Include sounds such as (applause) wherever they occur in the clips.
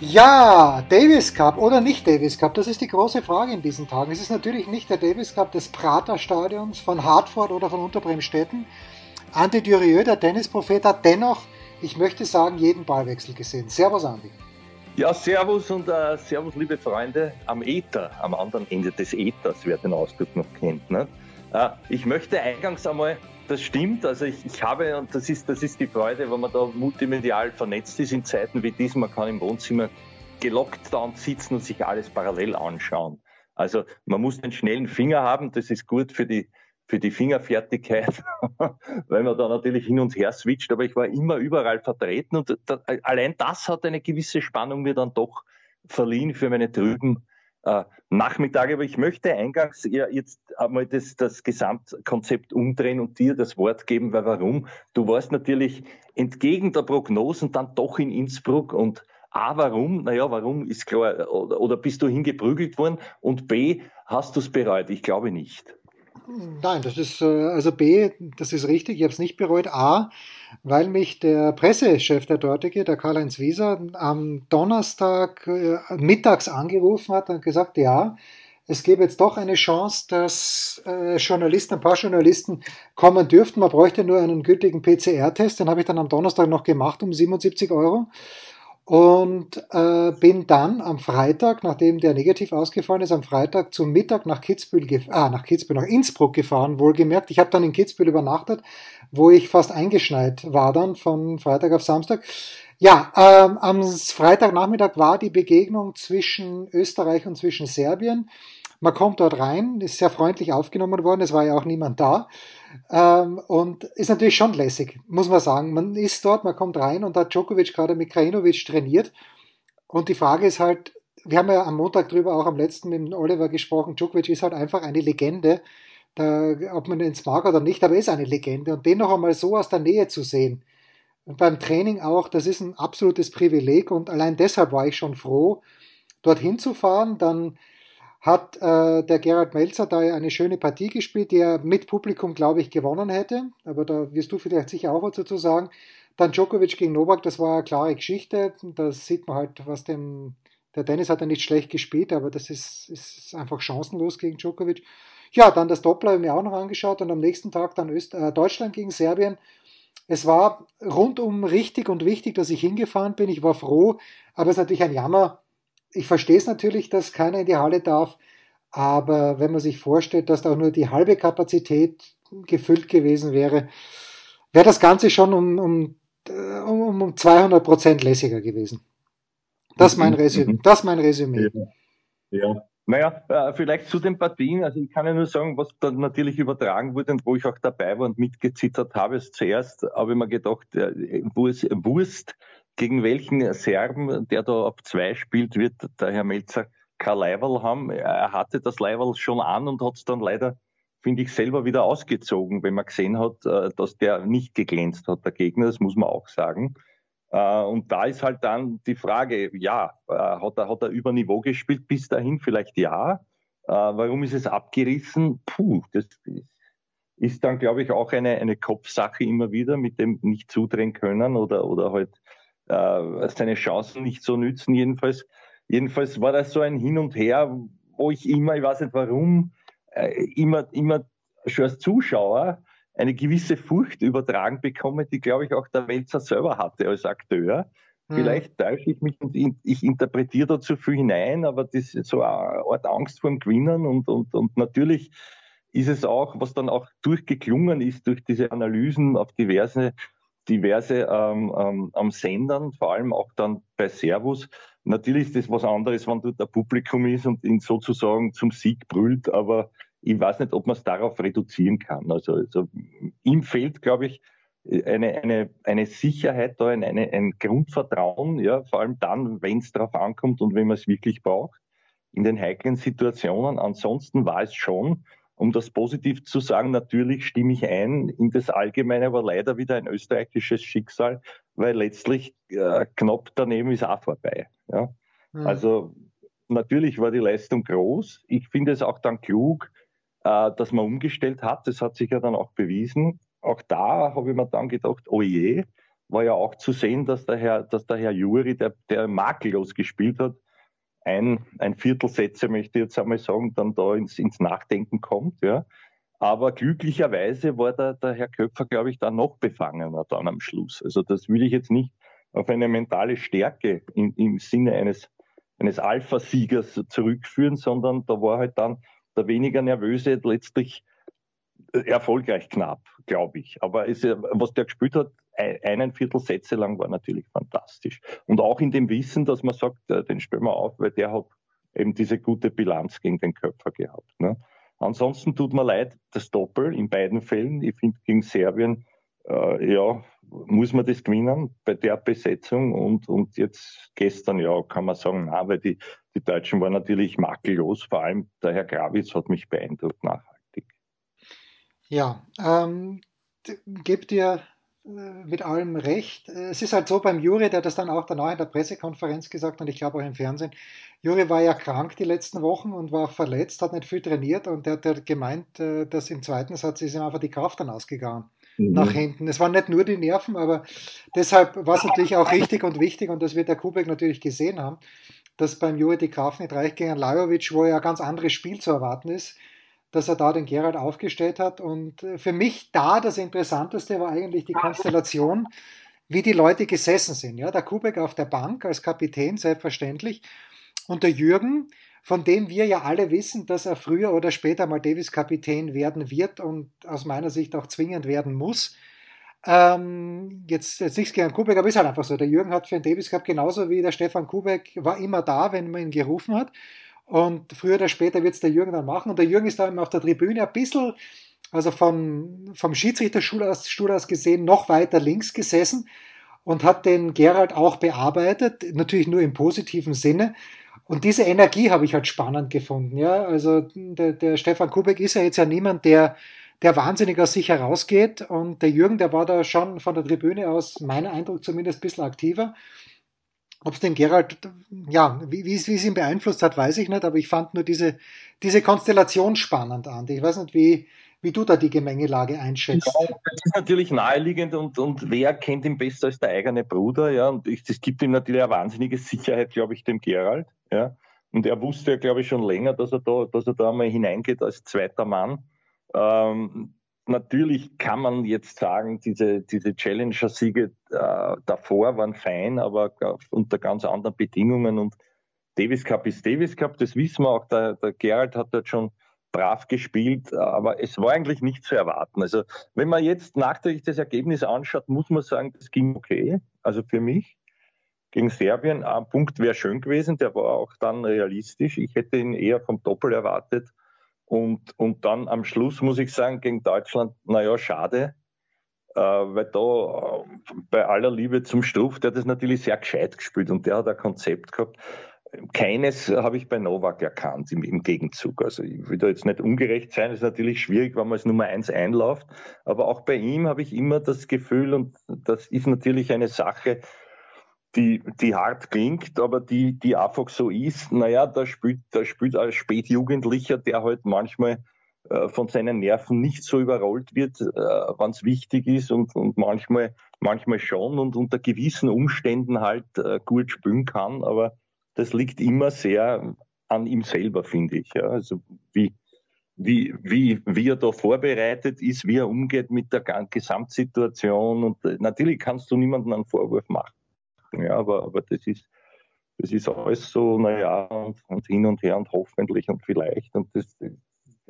Ja, Davis Cup oder nicht Davis Cup, das ist die große Frage in diesen Tagen. Es ist natürlich nicht der Davis Cup des Prater Stadions von Hartford oder von Unterbremstetten. Ante Durieux, der Tennisprophet, hat dennoch, ich möchte sagen, jeden Ballwechsel gesehen. Servus, Andi. Ja, Servus und uh, Servus, liebe Freunde am Äther, am anderen Ende des Äthers, wer den Ausdruck noch kennt. Ne? Uh, ich möchte eingangs einmal das stimmt. Also ich, ich habe, und das ist, das ist die Freude, wenn man da multimedial vernetzt ist in Zeiten wie diesen, man kann im Wohnzimmer gelockt da sitzen und sich alles parallel anschauen. Also man muss den schnellen Finger haben, das ist gut für die, für die Fingerfertigkeit, (laughs) weil man da natürlich hin und her switcht, aber ich war immer überall vertreten und da, allein das hat eine gewisse Spannung mir dann doch verliehen für meine trüben Nachmittag. Aber ich möchte eingangs ja, jetzt einmal das, das Gesamtkonzept umdrehen und dir das Wort geben, weil warum? Du warst natürlich entgegen der Prognosen dann doch in Innsbruck und A, warum? Naja, warum ist klar. Oder, oder bist du hingeprügelt worden? Und B, hast du es bereut? Ich glaube nicht. Nein, das ist, äh, also B, das ist richtig, ich habe es nicht bereut. A, weil mich der Pressechef der dortige, der Karl-Heinz Wieser, am Donnerstag äh, mittags angerufen hat und gesagt, ja, es gäbe jetzt doch eine Chance, dass äh, Journalisten, ein paar Journalisten kommen dürften. Man bräuchte nur einen gültigen PCR-Test. Den habe ich dann am Donnerstag noch gemacht um 77 Euro und äh, bin dann am Freitag, nachdem der negativ ausgefallen ist, am Freitag zum Mittag nach Kitzbühel, ah, nach Kitzbühel, nach Innsbruck gefahren, wohlgemerkt. Ich habe dann in Kitzbühel übernachtet, wo ich fast eingeschneit war dann von Freitag auf Samstag. Ja, ähm, am Freitagnachmittag war die Begegnung zwischen Österreich und zwischen Serbien. Man kommt dort rein, ist sehr freundlich aufgenommen worden, es war ja auch niemand da. Ähm, und ist natürlich schon lässig, muss man sagen. Man ist dort, man kommt rein und hat Djokovic gerade mit Krajinovic trainiert. Und die Frage ist halt, wir haben ja am Montag drüber auch am letzten mit Oliver gesprochen, Djokovic ist halt einfach eine Legende. Da, ob man ins mag oder nicht, aber er ist eine Legende. Und den noch einmal so aus der Nähe zu sehen, und beim Training auch, das ist ein absolutes Privileg und allein deshalb war ich schon froh, dorthin zu fahren. Dann hat äh, der Gerhard Melzer da eine schöne Partie gespielt, die er mit Publikum, glaube ich, gewonnen hätte. Aber da wirst du vielleicht sicher auch was dazu sagen. Dann Djokovic gegen Novak, das war eine klare Geschichte. Da sieht man halt, was dem. Der Dennis hat ja nicht schlecht gespielt, aber das ist, ist einfach chancenlos gegen Djokovic. Ja, dann das Doppel habe ich mir auch noch angeschaut und am nächsten Tag dann Öst äh, Deutschland gegen Serbien. Es war rundum richtig und wichtig, dass ich hingefahren bin. Ich war froh, aber es ist natürlich ein Jammer, ich verstehe es natürlich, dass keiner in die Halle darf, aber wenn man sich vorstellt, dass da auch nur die halbe Kapazität gefüllt gewesen wäre, wäre das Ganze schon um, um, um, um 200 Prozent lässiger gewesen. Das ist mein mhm. Resümee. Mhm. Das mein Resümee. Ja. ja. Naja, äh, vielleicht zu den Partien. Also ich kann ja nur sagen, was da natürlich übertragen wurde und wo ich auch dabei war und mitgezittert habe. Zuerst habe ich mir gedacht, äh, Wurst gegen welchen Serben, der da ab zwei spielt, wird der Herr Melzer kein Leiberl haben. Er hatte das Leiberl schon an und hat es dann leider, finde ich, selber wieder ausgezogen, wenn man gesehen hat, äh, dass der nicht geglänzt hat, der Gegner, das muss man auch sagen. Äh, und da ist halt dann die Frage, ja, äh, hat er, hat er über Niveau gespielt bis dahin? Vielleicht ja. Warum ist es abgerissen? Puh, das ist dann, glaube ich, auch eine, eine Kopfsache immer wieder mit dem nicht zudrehen können oder, oder halt äh, seine Chancen nicht so nützen. Jedenfalls, jedenfalls war das so ein Hin und Her, wo ich immer, ich weiß nicht warum, äh, immer, immer schon als Zuschauer eine gewisse Furcht übertragen bekomme, die, glaube ich, auch der Welzer selber hatte als Akteur. Hm. Vielleicht täusche ich mich und ich interpretiere da zu viel hinein, aber das ist so eine Art Angst vor dem Gewinnen und, und, und natürlich ist es auch, was dann auch durchgeklungen ist durch diese Analysen auf diverse diverse ähm, ähm, am Sendern, vor allem auch dann bei Servus. Natürlich ist das was anderes, wenn dort ein Publikum ist und ihn sozusagen zum Sieg brüllt, aber ich weiß nicht, ob man es darauf reduzieren kann. Also, also ihm fehlt, glaube ich, eine, eine, eine Sicherheit da, eine, ein Grundvertrauen, ja, vor allem dann, wenn es darauf ankommt und wenn man es wirklich braucht. in den heiklen Situationen. Ansonsten war es schon, um das positiv zu sagen, natürlich stimme ich ein in das Allgemeine, aber leider wieder ein österreichisches Schicksal, weil letztlich äh, knapp daneben ist auch vorbei. Ja? Mhm. Also natürlich war die Leistung groß. Ich finde es auch dann klug, äh, dass man umgestellt hat. Das hat sich ja dann auch bewiesen. Auch da habe ich mir dann gedacht, oh je, war ja auch zu sehen, dass der Herr, dass der Herr Juri, der, der makellos gespielt hat, ein, ein Viertel Sätze, möchte ich jetzt einmal sagen, dann da ins, ins Nachdenken kommt. Ja. Aber glücklicherweise war der, der Herr Köpfer, glaube ich, da noch befangener dann am Schluss. Also das will ich jetzt nicht auf eine mentale Stärke in, im Sinne eines, eines Alpha-Siegers zurückführen, sondern da war halt dann der weniger nervöse letztlich erfolgreich knapp, glaube ich. Aber es, was der gespielt hat, einen Viertel Sätze lang war natürlich fantastisch. Und auch in dem Wissen, dass man sagt, äh, den stellen wir auf, weil der hat eben diese gute Bilanz gegen den Köpfer gehabt. Ne? Ansonsten tut mir leid, das Doppel in beiden Fällen. Ich finde, gegen Serbien, äh, ja, muss man das gewinnen bei der Besetzung. Und, und jetzt gestern, ja, kann man sagen, na, weil die, die Deutschen waren natürlich makellos. Vor allem der Herr Grawitz hat mich beeindruckt nachhaltig. Ja, ähm, gebt ihr äh, mit allem recht. Es ist halt so beim Juri, der das dann auch danach in der Pressekonferenz gesagt hat, ich glaube auch im Fernsehen. Juri war ja krank die letzten Wochen und war verletzt, hat nicht viel trainiert und der hat gemeint, äh, dass im zweiten Satz ist ihm einfach die Kraft dann ausgegangen. Mhm. Nach hinten. Es waren nicht nur die Nerven, aber deshalb war es natürlich auch richtig und wichtig und das wird der Kubek natürlich gesehen haben, dass beim Juri die Kraft nicht reicht gegen Lajovic, wo ja ein ganz anderes Spiel zu erwarten ist dass er da den Gerald aufgestellt hat. Und äh, für mich da das Interessanteste war eigentlich die Konstellation, wie die Leute gesessen sind. Ja, der Kubek auf der Bank als Kapitän, selbstverständlich. Und der Jürgen, von dem wir ja alle wissen, dass er früher oder später mal Davis-Kapitän werden wird und aus meiner Sicht auch zwingend werden muss. Ähm, jetzt, jetzt nichts gegen Kubek, aber ist halt einfach so. Der Jürgen hat für den Davis Cup genauso wie der Stefan Kubek war immer da, wenn man ihn gerufen hat. Und früher oder später wird es der Jürgen dann machen. Und der Jürgen ist dann auf der Tribüne ein bisschen, also vom, vom Schiedsrichterstuhl aus, Stuhl aus gesehen, noch weiter links gesessen und hat den Gerald auch bearbeitet, natürlich nur im positiven Sinne. Und diese Energie habe ich halt spannend gefunden. Ja, also der, der Stefan Kubek ist ja jetzt ja niemand, der, der wahnsinnig aus sich herausgeht. Und der Jürgen, der war da schon von der Tribüne aus, meiner Eindruck zumindest, ein bisschen aktiver. Ob es den Gerald, ja, wie, wie, es ihn beeinflusst hat, weiß ich nicht, aber ich fand nur diese, diese Konstellation spannend an. Ich weiß nicht, wie, wie du da die Gemengelage einschätzt. Ja, das ist natürlich naheliegend und, und wer kennt ihn besser als der eigene Bruder, ja, und das gibt ihm natürlich eine wahnsinnige Sicherheit, glaube ich, dem Gerald, ja. Und er wusste ja, glaube ich, schon länger, dass er da, dass er da mal hineingeht als zweiter Mann. Ähm, natürlich kann man jetzt sagen, diese, diese Challenger-Siege äh, davor waren fein, aber unter ganz anderen Bedingungen. Und Davis Cup ist Davis Cup, das wissen wir auch. Der, der Gerald hat dort schon brav gespielt, aber es war eigentlich nicht zu erwarten. Also wenn man jetzt nachträglich das Ergebnis anschaut, muss man sagen, das ging okay. Also für mich gegen Serbien, ein Punkt wäre schön gewesen, der war auch dann realistisch. Ich hätte ihn eher vom Doppel erwartet. Und, und dann am Schluss muss ich sagen, gegen Deutschland, naja, schade, äh, weil da äh, bei aller Liebe zum Struff, der hat das natürlich sehr gescheit gespielt und der hat ein Konzept gehabt. Keines habe ich bei Novak erkannt im, im, Gegenzug. Also ich will da jetzt nicht ungerecht sein, ist natürlich schwierig, wenn man als Nummer eins einläuft. Aber auch bei ihm habe ich immer das Gefühl, und das ist natürlich eine Sache, die, die hart klingt, aber die, die einfach so ist, naja, da spielt, da spielt als Spätjugendlicher, der halt manchmal äh, von seinen Nerven nicht so überrollt wird, äh, wann es wichtig ist und, und manchmal, manchmal schon und unter gewissen Umständen halt äh, gut spielen kann, aber das liegt immer sehr an ihm selber, finde ich. Ja. Also wie, wie, wie, wie er da vorbereitet ist, wie er umgeht mit der Gesamtsituation und äh, natürlich kannst du niemandem einen Vorwurf machen. Ja, aber, aber das ist, das ist alles so, naja, und, und hin und her und hoffentlich und vielleicht. Und das,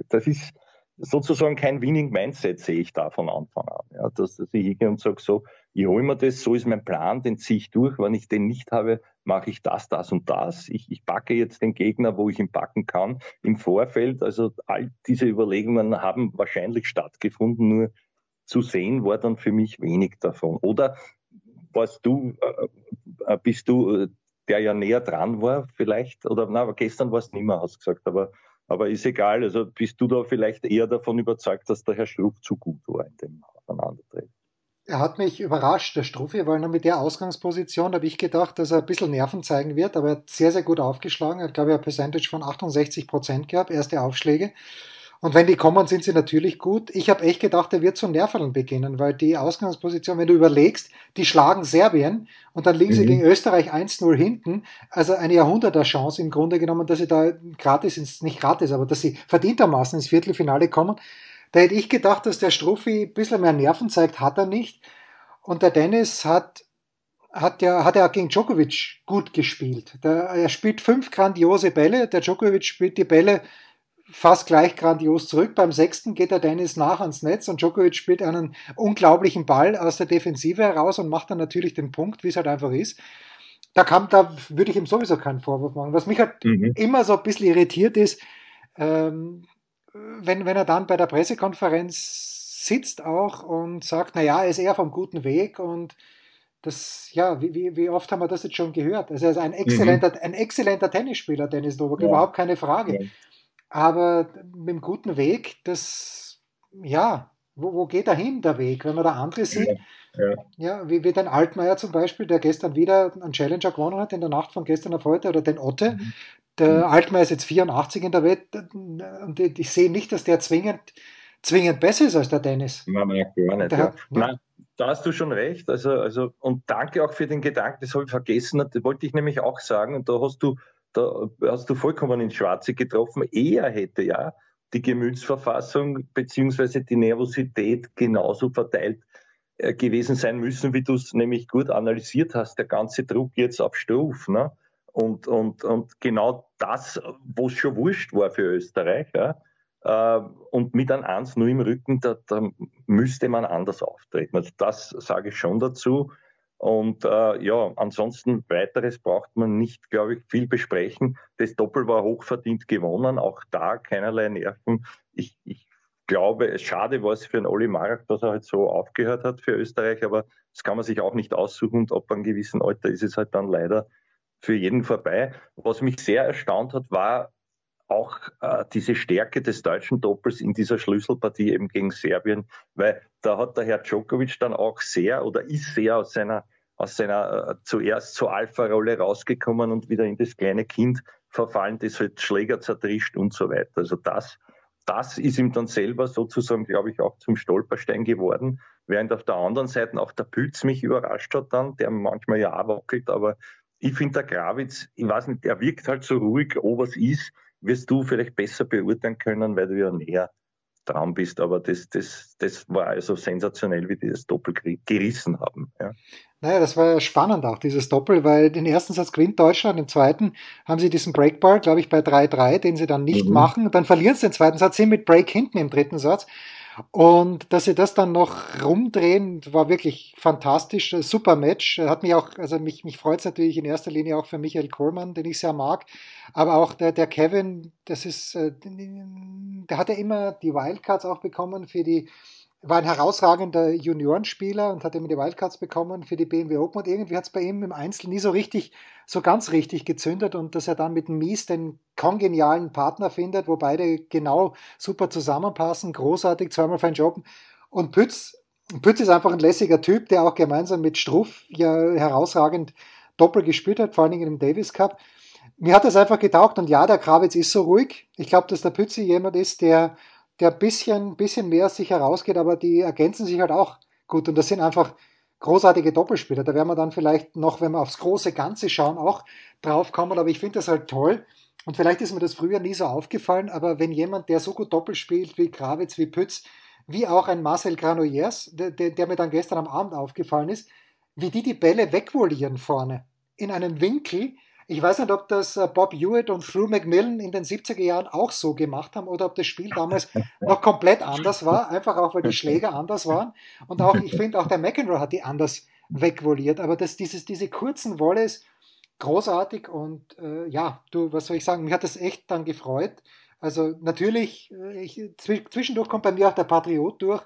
das ist sozusagen kein Winning Mindset, sehe ich da von Anfang an. Ja, dass, dass ich hingehe und sage so, ich hole mir das, so ist mein Plan, den ziehe ich durch. Wenn ich den nicht habe, mache ich das, das und das. Ich, ich backe jetzt den Gegner, wo ich ihn backen kann im Vorfeld. Also all diese Überlegungen haben wahrscheinlich stattgefunden, nur zu sehen war dann für mich wenig davon. Oder warst du, äh, äh, bist du äh, der ja näher dran war, vielleicht, oder na, aber gestern war es nicht mehr, hast du gesagt, aber, aber ist egal. Also bist du da vielleicht eher davon überzeugt, dass der Herr Struff zu gut war in dem Aufeinandertreten? Er hat mich überrascht, der Struffi, weil nur mit der Ausgangsposition habe ich gedacht, dass er ein bisschen Nerven zeigen wird, aber er hat sehr, sehr gut aufgeschlagen. Er hat, glaube ich, ein Percentage von 68 Prozent gehabt, erste Aufschläge. Und wenn die kommen, sind sie natürlich gut. Ich habe echt gedacht, er wird zu Nerven beginnen, weil die Ausgangsposition, wenn du überlegst, die schlagen Serbien und dann liegen mhm. sie gegen Österreich 1-0 hinten. Also eine Jahrhunderter-Chance im Grunde genommen, dass sie da gratis ins, nicht gratis, aber dass sie verdientermaßen ins Viertelfinale kommen. Da hätte ich gedacht, dass der Struffi ein bisschen mehr Nerven zeigt, hat er nicht. Und der Dennis hat, hat ja, hat ja gegen Djokovic gut gespielt. Der, er spielt fünf grandiose Bälle. Der Djokovic spielt die Bälle fast gleich grandios zurück. Beim sechsten geht der Dennis nach ans Netz und Djokovic spielt einen unglaublichen Ball aus der Defensive heraus und macht dann natürlich den Punkt, wie es halt einfach ist. Da kam, da würde ich ihm sowieso keinen Vorwurf machen. Was mich halt mhm. immer so ein bisschen irritiert ist, ähm, wenn, wenn er dann bei der Pressekonferenz sitzt auch und sagt, na ja, er ist eher vom guten Weg und das, ja, wie, wie oft haben wir das jetzt schon gehört? Also er ist ein mhm. exzellenter, mhm. ein exzellenter Tennisspieler, Dennis Novak, ja. überhaupt keine Frage. Ja. Aber mit dem guten Weg, das, ja, wo, wo geht da hin, der Weg? Wenn man da andere sieht, ja, ja. ja wie, wie den Altmaier zum Beispiel, der gestern wieder einen Challenger gewonnen hat, in der Nacht von gestern auf heute, oder den Otte, mhm. Der mhm. Altmaier ist jetzt 84 in der Welt und ich sehe nicht, dass der zwingend, zwingend besser ist als der Dennis. Nein, nein, gar nicht. Ja. Hat, nein, da hast du schon recht. Also, also, und danke auch für den Gedanken, das habe ich vergessen, das wollte ich nämlich auch sagen. Und da hast du, da hast du vollkommen ins Schwarze getroffen. Er hätte ja die Gemütsverfassung beziehungsweise die Nervosität genauso verteilt äh, gewesen sein müssen, wie du es nämlich gut analysiert hast. Der ganze Druck jetzt auf Struf. Ne? Und, und, und genau das, wo es schon wurscht war für Österreich, ja, äh, und mit einem 1-0 im Rücken, da, da, müsste man anders auftreten. Also das sage ich schon dazu. Und äh, ja, ansonsten weiteres braucht man nicht, glaube ich, viel besprechen. Das Doppel war hochverdient gewonnen, auch da keinerlei Nerven. Ich, ich glaube, schade war es für den Oli Marek, dass er halt so aufgehört hat für Österreich, aber das kann man sich auch nicht aussuchen und ab einem gewissen Alter ist es halt dann leider für jeden vorbei. Was mich sehr erstaunt hat, war auch äh, diese Stärke des deutschen Doppels in dieser Schlüsselpartie eben gegen Serbien, weil da hat der Herr Djokovic dann auch sehr oder ist sehr aus seiner aus seiner äh, zuerst zur Alpha-Rolle rausgekommen und wieder in das kleine Kind verfallen, das halt Schläger zertrischt und so weiter. Also das, das ist ihm dann selber sozusagen, glaube ich, auch zum Stolperstein geworden. Während auf der anderen Seite auch der Pütz mich überrascht hat dann, der manchmal ja auch wackelt, aber ich finde, der Gravitz, ich weiß nicht, er wirkt halt so ruhig, ob es ist, wirst du vielleicht besser beurteilen können, weil du ja näher dran bist. Aber das, das, das war also sensationell, wie die das Doppel gerissen haben. Ja. Naja, das war ja spannend auch, dieses Doppel, weil den ersten Satz gewinnt Deutschland, den zweiten haben sie diesen Breakball, glaube ich, bei 3-3, den sie dann nicht mhm. machen. Dann verlieren sie den zweiten Satz, sind mit Break hinten im dritten Satz. Und dass sie das dann noch rumdrehen, war wirklich fantastisch. Super Match. Hat mich auch, also mich, mich freut es natürlich in erster Linie auch für Michael Kohlmann, den ich sehr mag. Aber auch der, der Kevin, das ist, äh, der hat ja immer die Wildcards auch bekommen für die, war ein herausragender Juniorenspieler und hat immer die Wildcards bekommen für die BMW Open und irgendwie hat es bei ihm im Einzel nie so richtig, so ganz richtig gezündet und dass er dann mit Mies den kongenialen Partner findet, wo beide genau super zusammenpassen, großartig, zweimal fein Job. Und Pütz, Pütz ist einfach ein lässiger Typ, der auch gemeinsam mit Struff ja herausragend Doppel gespielt hat, vor allen Dingen im Davis Cup. Mir hat das einfach getaugt und ja, der Krawitz ist so ruhig. Ich glaube, dass der Pützi jemand ist, der der ein bisschen, bisschen mehr sich herausgeht, aber die ergänzen sich halt auch gut. Und das sind einfach großartige Doppelspieler. Da werden wir dann vielleicht noch, wenn wir aufs große Ganze schauen, auch drauf kommen. Aber ich finde das halt toll. Und vielleicht ist mir das früher nie so aufgefallen, aber wenn jemand, der so gut Doppel spielt wie Krawitz, wie Pütz, wie auch ein Marcel Granollers, der, der, mir dann gestern am Abend aufgefallen ist, wie die die Bälle wegvolieren vorne in einem Winkel, ich weiß nicht, ob das äh, Bob Hewitt und Drew McMillan in den 70er Jahren auch so gemacht haben oder ob das Spiel damals (laughs) noch komplett anders war, einfach auch, weil die Schläger anders waren. Und auch, ich finde, auch der McEnroe hat die anders wegvoliert. Aber das, dieses, diese kurzen Volleys, großartig und äh, ja, du, was soll ich sagen, mich hat das echt dann gefreut. Also natürlich, äh, ich, zwischendurch kommt bei mir auch der Patriot durch,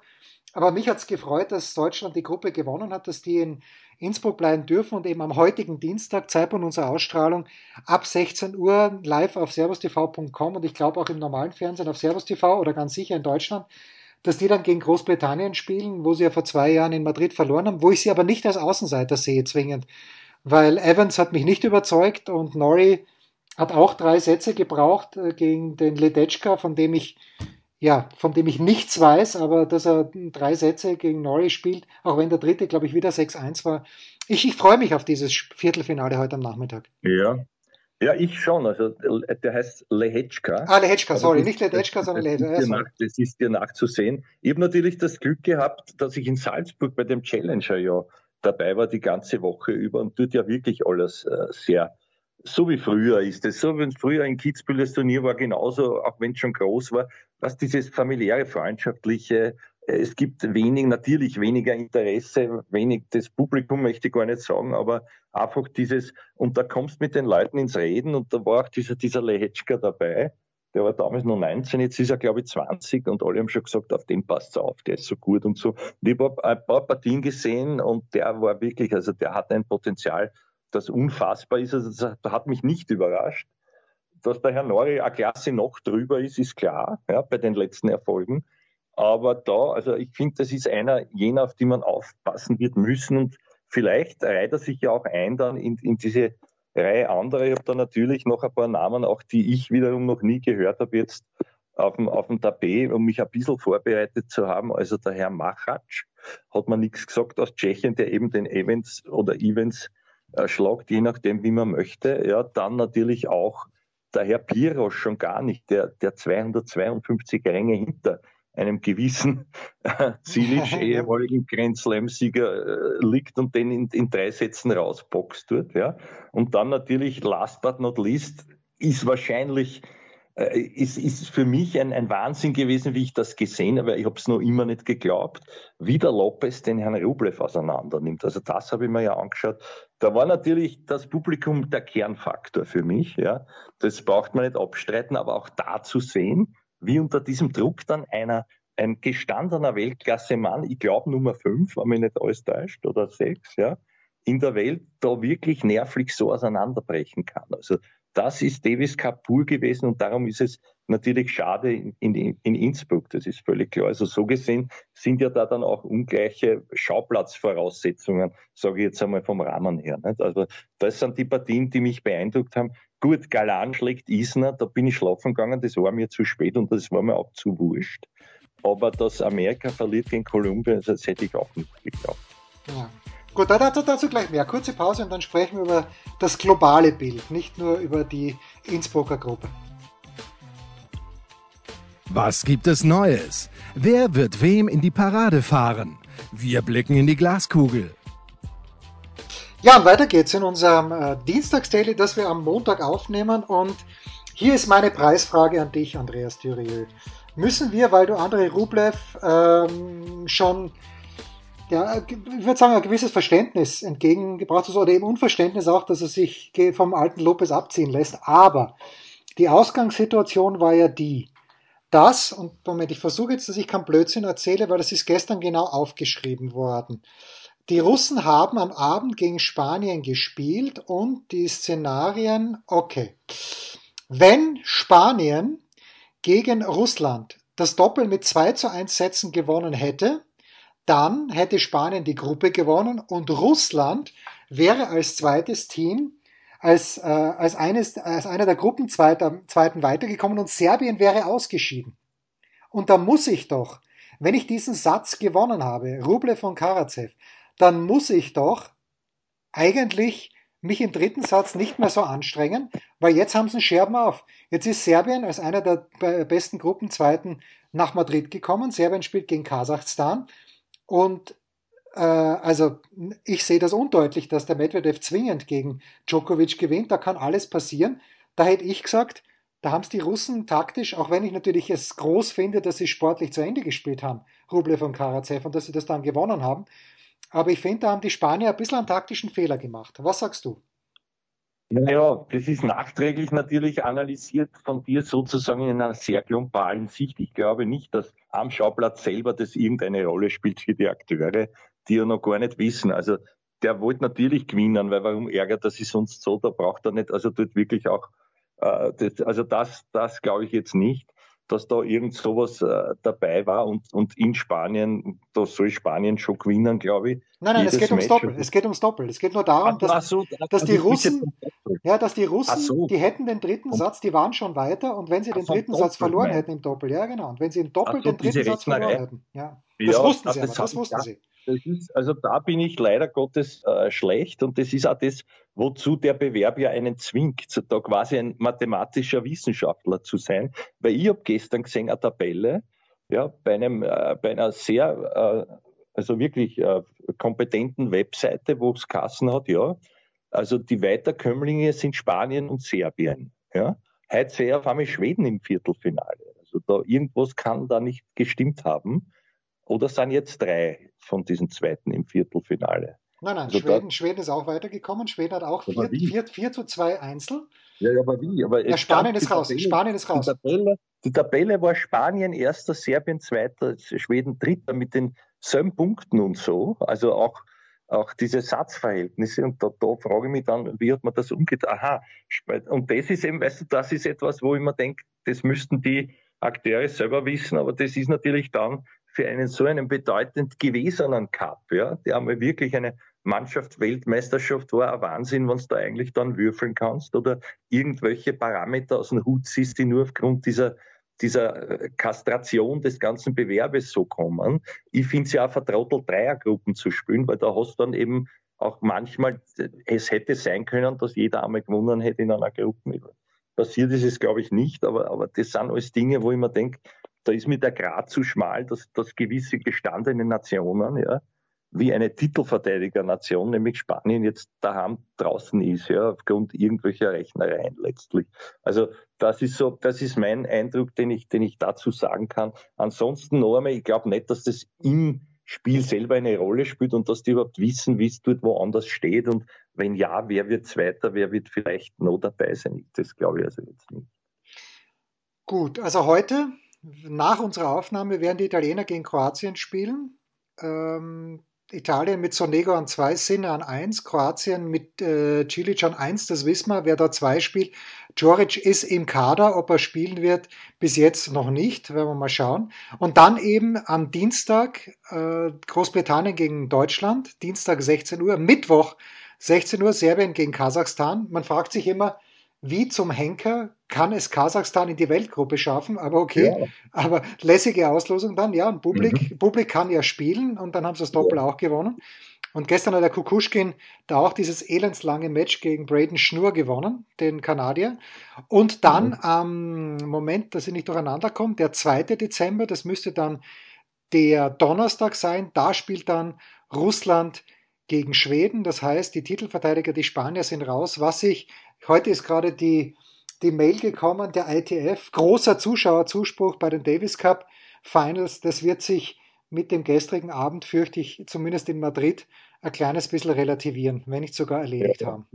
aber mich hat es gefreut, dass Deutschland die Gruppe gewonnen hat, dass die in, Innsbruck bleiben dürfen und eben am heutigen Dienstag, Zeitpunkt unserer Ausstrahlung, ab 16 Uhr live auf servustv.com und ich glaube auch im normalen Fernsehen auf servustv oder ganz sicher in Deutschland, dass die dann gegen Großbritannien spielen, wo sie ja vor zwei Jahren in Madrid verloren haben, wo ich sie aber nicht als Außenseiter sehe zwingend, weil Evans hat mich nicht überzeugt und Norrie hat auch drei Sätze gebraucht äh, gegen den Ledetschka, von dem ich ja, von dem ich nichts weiß, aber dass er drei Sätze gegen Norrie spielt, auch wenn der dritte, glaube ich, wieder 6-1 war. Ich, ich freue mich auf dieses Viertelfinale heute am Nachmittag. Ja. Ja, ich schon. Also der heißt Lehetschka. Ah, Lehetschka, sorry, nicht Ledetschka, sondern Lehetschka. Das ist dir nachzusehen. Ich habe natürlich das Glück gehabt, dass ich in Salzburg bei dem Challenger ja dabei war die ganze Woche über und tut ja wirklich alles äh, sehr so wie früher ist es. So wie früher ein Kitzbühel das Turnier war, genauso, auch wenn es schon groß war, dass dieses familiäre, freundschaftliche, äh, es gibt wenig, natürlich weniger Interesse, wenig das Publikum möchte ich gar nicht sagen, aber einfach dieses, und da kommst mit den Leuten ins Reden und da war auch dieser, dieser Lehetschka dabei, der war damals nur 19, jetzt ist er glaube ich 20 und alle haben schon gesagt, auf den passt auf, der ist so gut und so. Und ich habe ein paar Partien gesehen und der war wirklich, also der hat ein Potenzial, das unfassbar ist. Also das hat mich nicht überrascht. Dass der Herr Nori eine Klasse noch drüber ist, ist klar, ja, bei den letzten Erfolgen. Aber da, also ich finde, das ist einer jener, auf die man aufpassen wird müssen. Und vielleicht reiht er sich ja auch ein dann in, in diese Reihe andere. Ich habe da natürlich noch ein paar Namen, auch die ich wiederum noch nie gehört habe, jetzt auf dem, auf dem Tapet, um mich ein bisschen vorbereitet zu haben. Also der Herr Machatsch hat man nichts gesagt aus Tschechien, der eben den Events oder Events äh, schlagt, je nachdem, wie man möchte. Ja, dann natürlich auch der Herr Piros schon gar nicht, der, der 252 Ränge hinter einem gewissen äh, Zilic, (laughs) ehemaligen Grand Slam-Sieger, äh, liegt und den in, in, drei Sätzen rausboxt dort. Ja. Und dann natürlich, last but not least, ist wahrscheinlich äh, ist, ist für mich ein, ein Wahnsinn gewesen, wie ich das gesehen habe. Ich habe es noch immer nicht geglaubt, wie der Lopez den Herrn Rublev auseinander nimmt. Also das habe ich mir ja angeschaut. Da war natürlich das Publikum der Kernfaktor für mich. Ja, das braucht man nicht abstreiten, aber auch da zu sehen, wie unter diesem Druck dann einer ein gestandener Weltklasse-Mann, ich glaube Nummer fünf, wenn mich nicht alles täuscht, oder sechs, ja, in der Welt da wirklich nervlich so auseinanderbrechen kann. Also das ist Davis Cup pur gewesen und darum ist es natürlich schade in, in, in, Innsbruck, das ist völlig klar. Also so gesehen sind ja da dann auch ungleiche Schauplatzvoraussetzungen, sage ich jetzt einmal vom Rahmen her. Nicht? Also das sind die Partien, die mich beeindruckt haben. Gut, Galan schlägt Isner, da bin ich schlafen gegangen, das war mir zu spät und das war mir auch zu wurscht. Aber dass Amerika verliert gegen Kolumbien, das hätte ich auch nicht geglaubt. Ja. Gut, dazu, dazu gleich mehr. Kurze Pause und dann sprechen wir über das globale Bild, nicht nur über die Innsbrucker Gruppe. Was gibt es Neues? Wer wird wem in die Parade fahren? Wir blicken in die Glaskugel. Ja, und weiter geht's in unserem äh, Dienstagsdaily, das wir am Montag aufnehmen. Und hier ist meine Preisfrage an dich, Andreas Thürieu. Müssen wir, weil du André Rublev ähm, schon ja, ich würde sagen, ein gewisses Verständnis entgegengebracht hast oder eben Unverständnis auch, dass er sich vom alten Lopez abziehen lässt. Aber die Ausgangssituation war ja die, dass, und Moment, ich versuche jetzt, dass ich keinen Blödsinn erzähle, weil das ist gestern genau aufgeschrieben worden. Die Russen haben am Abend gegen Spanien gespielt und die Szenarien, okay. Wenn Spanien gegen Russland das Doppel mit 2 zu 1 Sätzen gewonnen hätte, dann hätte Spanien die Gruppe gewonnen und Russland wäre als zweites Team als, äh, als, eines, als einer der Gruppenzweiten weitergekommen und Serbien wäre ausgeschieden. Und da muss ich doch, wenn ich diesen Satz gewonnen habe, Ruble von Karatsev, dann muss ich doch eigentlich mich im dritten Satz nicht mehr so anstrengen, weil jetzt haben sie einen Scherben auf. Jetzt ist Serbien als einer der besten Gruppenzweiten nach Madrid gekommen. Serbien spielt gegen Kasachstan und also ich sehe das undeutlich, dass der Medvedev zwingend gegen Djokovic gewinnt. Da kann alles passieren. Da hätte ich gesagt, da haben es die Russen taktisch, auch wenn ich natürlich es groß finde, dass sie sportlich zu Ende gespielt haben, Rublev und Karatsev, und dass sie das dann gewonnen haben. Aber ich finde, da haben die Spanier ein bisschen einen taktischen Fehler gemacht. Was sagst du? Naja, das ist nachträglich natürlich analysiert von dir sozusagen in einer sehr globalen Sicht. Ich glaube nicht, dass am Schauplatz selber das irgendeine Rolle spielt für die Akteure, die ja noch gar nicht wissen. Also der wollte natürlich gewinnen, weil warum ärgert er sich sonst so? Da braucht er nicht, also dort wirklich auch, äh, das, also das, das glaube ich jetzt nicht dass da irgend sowas äh, dabei war und, und in Spanien, da soll Spanien schon gewinnen, glaube ich. Nein, nein, es geht ums Doppel. Es geht ums Doppel. Es geht nur darum, dass, so, dass die Russen, ja, dass die Russen, so. die hätten den dritten Satz, die waren schon weiter und wenn sie den dritten Satz verloren mein. hätten im Doppel, ja genau, und wenn sie im Doppel den dritten Satz verloren hätten, ja, das ja, wussten sie aber, das wussten sie. Ist, also da bin ich leider Gottes äh, schlecht und das ist auch das, wozu der Bewerb ja einen zwingt, da quasi ein mathematischer Wissenschaftler zu sein. Weil ich habe gestern gesehen eine Tabelle, ja, bei einem, äh, bei einer sehr, äh, also wirklich äh, kompetenten Webseite, wo es Kassen hat, ja. Also die Weiterkömmlinge sind Spanien und Serbien, ja. Heute sehe ich auf einmal Schweden im Viertelfinale. Also da irgendwas kann da nicht gestimmt haben. Oder sind jetzt drei von diesen zweiten im Viertelfinale? Nein, nein, also Schweden, da, Schweden ist auch weitergekommen. Schweden hat auch 4, zu 2 Einzel. Ja, aber wie? Aber ja, Spanien ist raus. Tabelle, Spanien ist raus. Die Tabelle, die Tabelle war Spanien erster, Serbien zweiter, Schweden dritter mit den selben Punkten und so. Also auch, auch diese Satzverhältnisse. Und da, da frage ich mich dann, wie hat man das umgeht? Aha, und das ist eben, weißt du, das ist etwas, wo ich mir denke, das müssten die Akteure selber wissen, aber das ist natürlich dann für einen so einen bedeutend gewesenen Cup, ja, der einmal wirklich eine Mannschaftsweltmeisterschaft war, ein Wahnsinn, wenn du da eigentlich dann würfeln kannst oder irgendwelche Parameter aus dem Hut siehst, die nur aufgrund dieser dieser äh, Kastration des ganzen Bewerbes so kommen. Ich finde es ja auch vertrottelt, Dreiergruppen zu spielen, weil da hast du dann eben auch manchmal, es hätte sein können, dass jeder einmal gewonnen hätte in einer Gruppe. Passiert ist es, glaube ich, nicht, aber, aber das sind alles Dinge, wo ich mir denke, da ist mir der Grad zu schmal, dass, dass gewisse gestandene Nationen, ja, wie eine Titelverteidigernation, nämlich Spanien, jetzt daheim draußen ist, ja, aufgrund irgendwelcher Rechnereien letztlich. Also das ist so, das ist mein Eindruck, den ich, den ich dazu sagen kann. Ansonsten einmal, ich glaube nicht, dass das im Spiel selber eine Rolle spielt und dass die überhaupt wissen, wie es dort woanders steht und wenn ja, wer wird Zweiter, wer wird vielleicht noch dabei sein. Das glaube ich also jetzt nicht. Gut, also heute nach unserer Aufnahme werden die Italiener gegen Kroatien spielen. Ähm, Italien mit Sonego an 2, Sinne an 1, Kroatien mit äh, Cilic an 1, das wissen wir, wer da 2 spielt. Joric ist im Kader, ob er spielen wird, bis jetzt noch nicht, werden wir mal schauen. Und dann eben am Dienstag äh, Großbritannien gegen Deutschland, Dienstag 16 Uhr, Mittwoch 16 Uhr Serbien gegen Kasachstan. Man fragt sich immer, wie zum Henker kann es Kasachstan in die Weltgruppe schaffen, aber okay, ja. aber lässige Auslosung dann, ja, und Bublik, mhm. Bublik kann ja spielen und dann haben sie das Doppel ja. auch gewonnen. Und gestern hat der Kukuschkin da auch dieses elendslange Match gegen Braden Schnur gewonnen, den Kanadier. Und dann mhm. am Moment, dass ich nicht durcheinander komme, der 2. Dezember, das müsste dann der Donnerstag sein, da spielt dann Russland gegen Schweden. Das heißt, die Titelverteidiger, die Spanier sind raus, was ich Heute ist gerade die, die Mail gekommen, der ITF. Großer Zuschauerzuspruch bei den Davis Cup Finals. Das wird sich mit dem gestrigen Abend, fürchte ich, zumindest in Madrid, ein kleines bisschen relativieren, wenn nicht sogar erledigt ja. haben.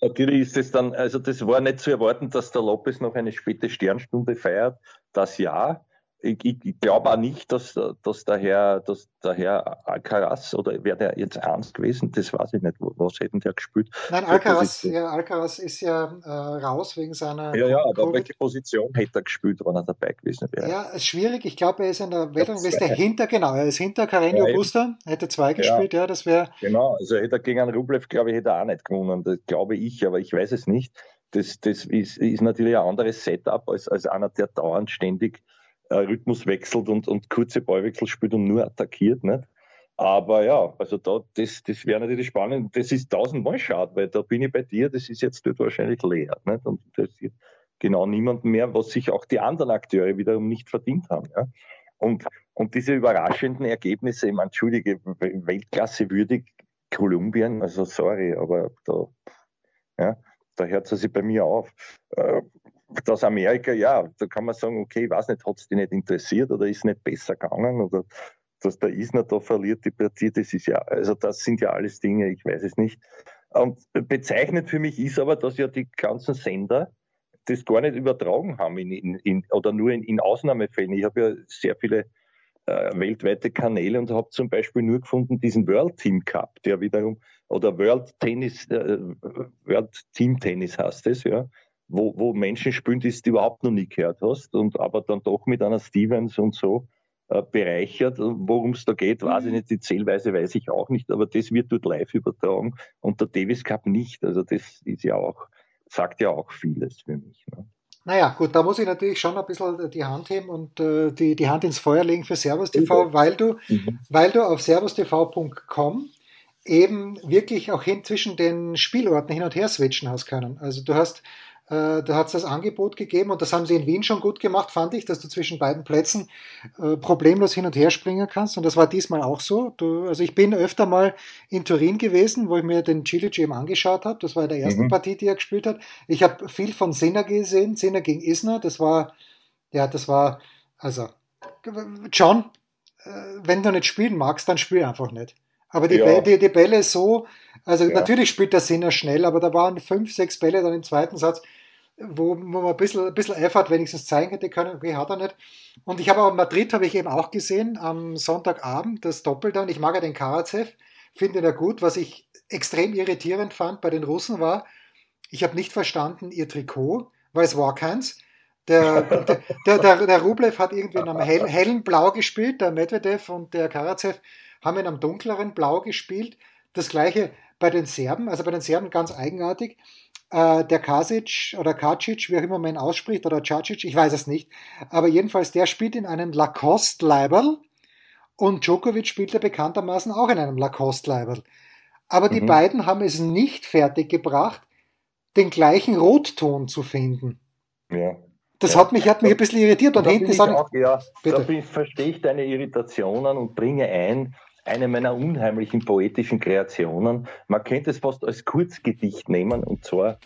Natürlich ist es dann, also das war nicht zu erwarten, dass der Lopez noch eine späte Sternstunde feiert. Das ja ich, ich glaube auch nicht, dass, dass, der Herr, dass der Herr Alcaraz oder wäre der jetzt ernst gewesen, das weiß ich nicht, was hätten der gespielt. Nein, Alcaraz, ja, Alcaraz ist ja äh, raus wegen seiner. Ja, ja, aber welche Position hätte er gespielt, wenn er dabei gewesen wäre? Ja, ist schwierig. Ich glaube, er ist in der Weltrangliste hinter, genau, er ist hinter Carreño ja, Busta, hätte zwei gespielt, ja, ja das wäre. Genau, also hätte er gegen einen Rublev, glaube ich, hätte er auch nicht gewonnen, das glaube ich, aber ich weiß es nicht. Das, das ist, ist natürlich ein anderes Setup als, als einer, der dauernd ständig Rhythmus wechselt und, und kurze Ballwechsel spielt und nur attackiert. Nicht? Aber ja, also da, das, das wäre natürlich spannend. Das ist tausendmal schade, weil da bin ich bei dir, das ist jetzt dort wahrscheinlich leer. Nicht? Und interessiert genau niemanden mehr, was sich auch die anderen Akteure wiederum nicht verdient haben. Ja? Und, und diese überraschenden Ergebnisse, ich meine, entschuldige, Weltklasse würdig, Kolumbien, also sorry, aber da, ja, da hört es sich bei mir auf. Äh, dass Amerika, ja, da kann man sagen, okay, ich weiß nicht, hat es die nicht interessiert oder ist nicht besser gegangen oder dass der Isner da verliert die Partie, das ist ja, also das sind ja alles Dinge, ich weiß es nicht. Und bezeichnet für mich ist aber, dass ja die ganzen Sender das gar nicht übertragen haben in, in, in oder nur in, in Ausnahmefällen. Ich habe ja sehr viele äh, weltweite Kanäle und habe zum Beispiel nur gefunden diesen World Team Cup, der wiederum, oder World Tennis, äh, World Team Tennis heißt es, ja, wo, wo Menschen spielen, die du überhaupt noch nie gehört hast und aber dann doch mit einer Stevens und so äh, bereichert. Worum es da geht, weiß ich mhm. nicht, die Zählweise weiß ich auch nicht, aber das wird dort live übertragen und der Davis Cup nicht. Also das ist ja auch, sagt ja auch vieles für mich. Ne? Naja, gut, da muss ich natürlich schon ein bisschen die Hand heben und äh, die, die Hand ins Feuer legen für Servus TV, weil du, mhm. weil du auf servustv.com eben wirklich auch hin zwischen den Spielorten hin und her switchen hast können. Also du hast äh, da hat es das Angebot gegeben und das haben sie in Wien schon gut gemacht, fand ich, dass du zwischen beiden Plätzen äh, problemlos hin und her springen kannst. Und das war diesmal auch so. Du, also ich bin öfter mal in Turin gewesen, wo ich mir den Chile Gym angeschaut habe. Das war in der ersten mhm. Partie, die er gespielt hat. Ich habe viel von Sinner gesehen, Sinner gegen Isner. Das war, ja, das war, also, John, äh, wenn du nicht spielen magst, dann spiel einfach nicht. Aber die, ja. die, die Bälle so, also ja. natürlich spielt der Sinner schnell, aber da waren fünf, sechs Bälle dann im zweiten Satz, wo, man ein bisschen, ein bisschen Effort wenigstens zeigen hätte können. Okay, hat er nicht. Und ich habe auch Madrid, habe ich eben auch gesehen, am Sonntagabend, das Doppel dann. Ich mag ja den Karatsev, finde ihn ja gut. Was ich extrem irritierend fand bei den Russen war, ich habe nicht verstanden ihr Trikot, weil es war keins. Der, der, der, der, Rublev hat irgendwie in einem hell, hellen Blau gespielt, der Medvedev und der Karatsev haben in einem dunkleren Blau gespielt. Das gleiche bei den Serben, also bei den Serben ganz eigenartig. Äh, der Kasic oder Kacic, wie auch immer man ihn ausspricht, oder Cacic, ich weiß es nicht. Aber jedenfalls, der spielt in einem Lacoste-Leiberl und Djokovic spielt ja bekanntermaßen auch in einem Lacoste-Leiberl. Aber die mhm. beiden haben es nicht fertiggebracht, den gleichen Rotton zu finden. Ja. Das hat mich, hat mich ein bisschen irritiert. Und hinten ist auch, ja, da verstehe ich deine Irritationen und bringe ein, eine meiner unheimlichen poetischen Kreationen. Man könnte es fast als Kurzgedicht nehmen und zwar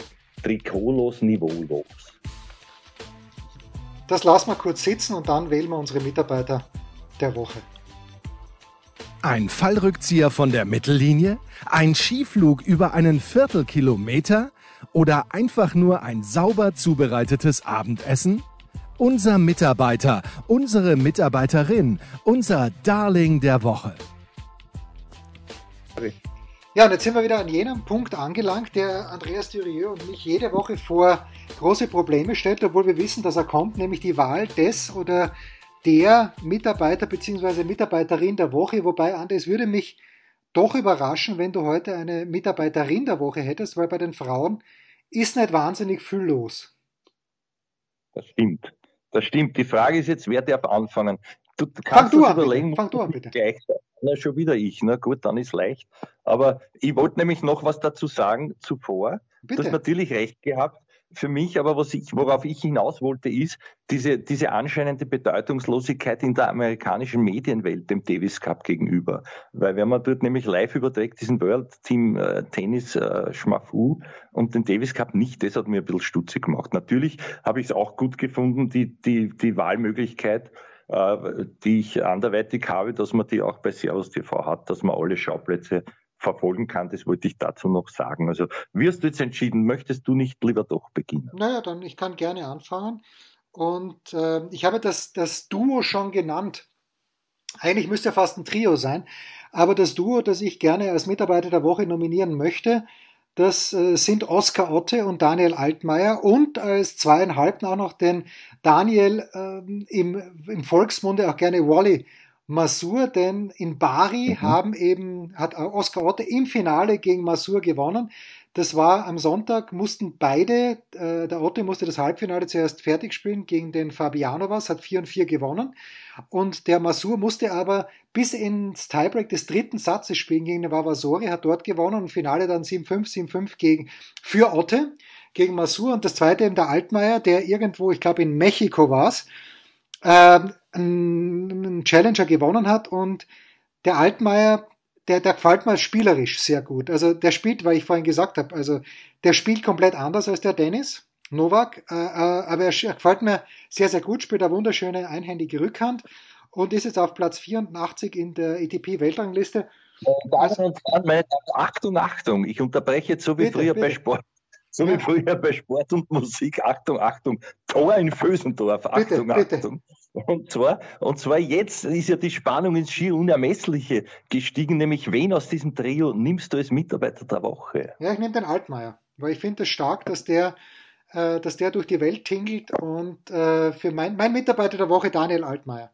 trikotlos, niveaulos. Das lassen wir kurz sitzen und dann wählen wir unsere Mitarbeiter der Woche. Ein Fallrückzieher von der Mittellinie? Ein Skiflug über einen Viertelkilometer? Oder einfach nur ein sauber zubereitetes Abendessen? Unser Mitarbeiter, unsere Mitarbeiterin, unser Darling der Woche. Ja, und jetzt sind wir wieder an jenem Punkt angelangt, der Andreas Dürieu und mich jede Woche vor große Probleme stellt, obwohl wir wissen, dass er kommt, nämlich die Wahl des oder der Mitarbeiter bzw. Mitarbeiterin der Woche. Wobei, Andreas, würde mich doch überraschen, wenn du heute eine Mitarbeiterin der Woche hättest, weil bei den Frauen ist nicht wahnsinnig viel los. Das stimmt. Das stimmt. Die Frage ist jetzt, wer darf anfangen? Du kannst Fang du an, überlegen. Fang du an, bitte. Gleich, na, schon wieder ich. Na gut, dann ist leicht. Aber ich wollte nämlich noch was dazu sagen zuvor. Bitte. Du hast natürlich recht gehabt. Für mich aber, was ich, worauf ich hinaus wollte, ist diese, diese anscheinende Bedeutungslosigkeit in der amerikanischen Medienwelt dem Davis Cup gegenüber. Weil wenn man dort nämlich live überträgt, diesen World Team äh, Tennis äh, Schmafu und den Davis Cup nicht, das hat mir ein bisschen stutzig gemacht. Natürlich habe ich es auch gut gefunden, die, die, die Wahlmöglichkeit, die ich anderweitig habe, dass man die auch bei Servus TV hat, dass man alle Schauplätze verfolgen kann. Das wollte ich dazu noch sagen. Also, wie hast du jetzt entschieden? Möchtest du nicht lieber doch beginnen? Naja, dann ich kann gerne anfangen. Und äh, ich habe das, das Duo schon genannt. Eigentlich müsste ja fast ein Trio sein. Aber das Duo, das ich gerne als Mitarbeiter der Woche nominieren möchte, das äh, sind Oskar Otte und Daniel Altmaier und als zweieinhalbten auch noch den Daniel äh, im, im Volksmunde auch gerne Wally Masur, denn in Bari mhm. haben eben, hat Oskar Otte im Finale gegen Masur gewonnen. Das war am Sonntag, mussten beide, äh, der Otte musste das Halbfinale zuerst fertig spielen gegen den Fabianovas, hat 4 und 4 gewonnen. Und der Masur musste aber bis ins Tiebreak des dritten Satzes spielen gegen den Vavasori, hat dort gewonnen und Finale dann 7-5, 7-5 gegen, für Otte, gegen Masur. Und das zweite eben der Altmaier, der irgendwo, ich glaube in Mexiko war es, äh, einen Challenger gewonnen hat und der Altmaier der, der gefällt mir spielerisch sehr gut. Also der spielt, weil ich vorhin gesagt habe, also der spielt komplett anders als der Dennis Novak, äh, äh, aber er gefällt mir sehr, sehr gut, spielt eine wunderschöne einhändige Rückhand und ist jetzt auf Platz 84 in der ETP-Weltrangliste. Also, Achtung, Achtung, ich unterbreche jetzt so wie bitte, früher bitte. bei Sport So wie früher bei Sport und Musik. Achtung, Achtung, Tor in Fösendorf. Achtung, bitte, bitte. Achtung. Und zwar, und zwar jetzt ist ja die Spannung ins schier Unermessliche gestiegen, nämlich wen aus diesem Trio nimmst du als Mitarbeiter der Woche? Ja, ich nehme den Altmaier, weil ich finde es stark, dass der, äh, dass der durch die Welt tingelt und äh, für mein, mein Mitarbeiter der Woche Daniel Altmaier.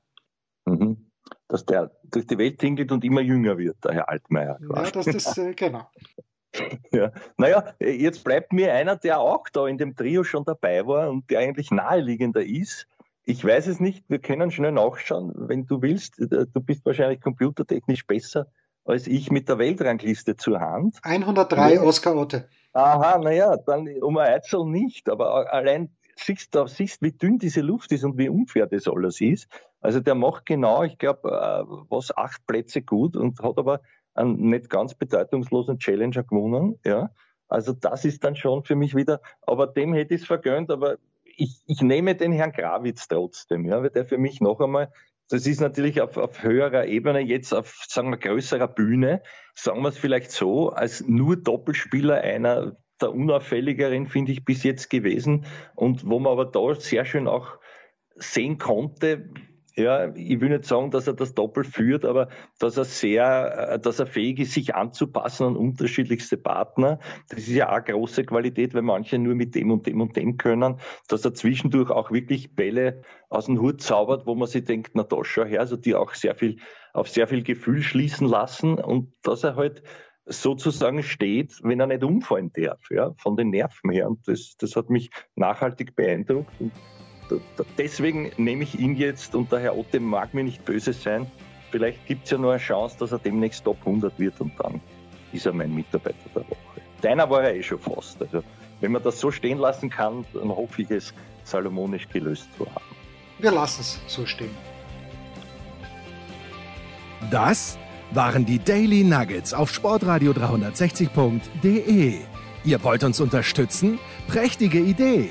Mhm. Dass der durch die Welt tingelt und immer jünger wird, der Herr Altmaier. Ja, dass das, äh, (laughs) genau. (laughs) Ja, naja, jetzt bleibt mir einer, der auch da in dem Trio schon dabei war und der eigentlich naheliegender ist, ich weiß es nicht, wir können schnell nachschauen, wenn du willst. Äh, du bist wahrscheinlich computertechnisch besser als ich mit der Weltrangliste zur Hand. 103 ja. Oscar Otte. Aha, naja, dann um ein Eitzel nicht, aber allein siehst du siehst, wie dünn diese Luft ist und wie unfair das alles ist. Also der macht genau, ich glaube, äh, was acht Plätze gut und hat aber einen nicht ganz bedeutungslosen Challenger gewonnen. Ja, also das ist dann schon für mich wieder, aber dem hätte ich es vergönnt, aber ich, ich nehme den Herrn Grawitz trotzdem, ja, weil der für mich noch einmal, das ist natürlich auf, auf höherer Ebene, jetzt auf, sagen wir, größerer Bühne, sagen wir es vielleicht so, als nur Doppelspieler einer der unauffälligeren, finde ich, bis jetzt gewesen und wo man aber da sehr schön auch sehen konnte, ja, ich will nicht sagen, dass er das Doppel führt, aber dass er sehr, äh, dass er fähig ist, sich anzupassen an unterschiedlichste Partner. Das ist ja auch große Qualität, weil manche nur mit dem und dem und dem können, dass er zwischendurch auch wirklich Bälle aus dem Hut zaubert, wo man sich denkt, na da schau her, also die auch sehr viel, auf sehr viel Gefühl schließen lassen und dass er halt sozusagen steht, wenn er nicht umfallen darf, ja, von den Nerven her. Und das, das hat mich nachhaltig beeindruckt. Und deswegen nehme ich ihn jetzt und der Herr Otte mag mir nicht böse sein. Vielleicht gibt es ja nur eine Chance, dass er demnächst Top 100 wird und dann ist er mein Mitarbeiter der Woche. Deiner war er eh schon fast. Also, wenn man das so stehen lassen kann, dann hoffe ich es salomonisch gelöst zu haben. Wir lassen es so stehen. Das waren die Daily Nuggets auf sportradio 360.de. Ihr wollt uns unterstützen? Prächtige Idee!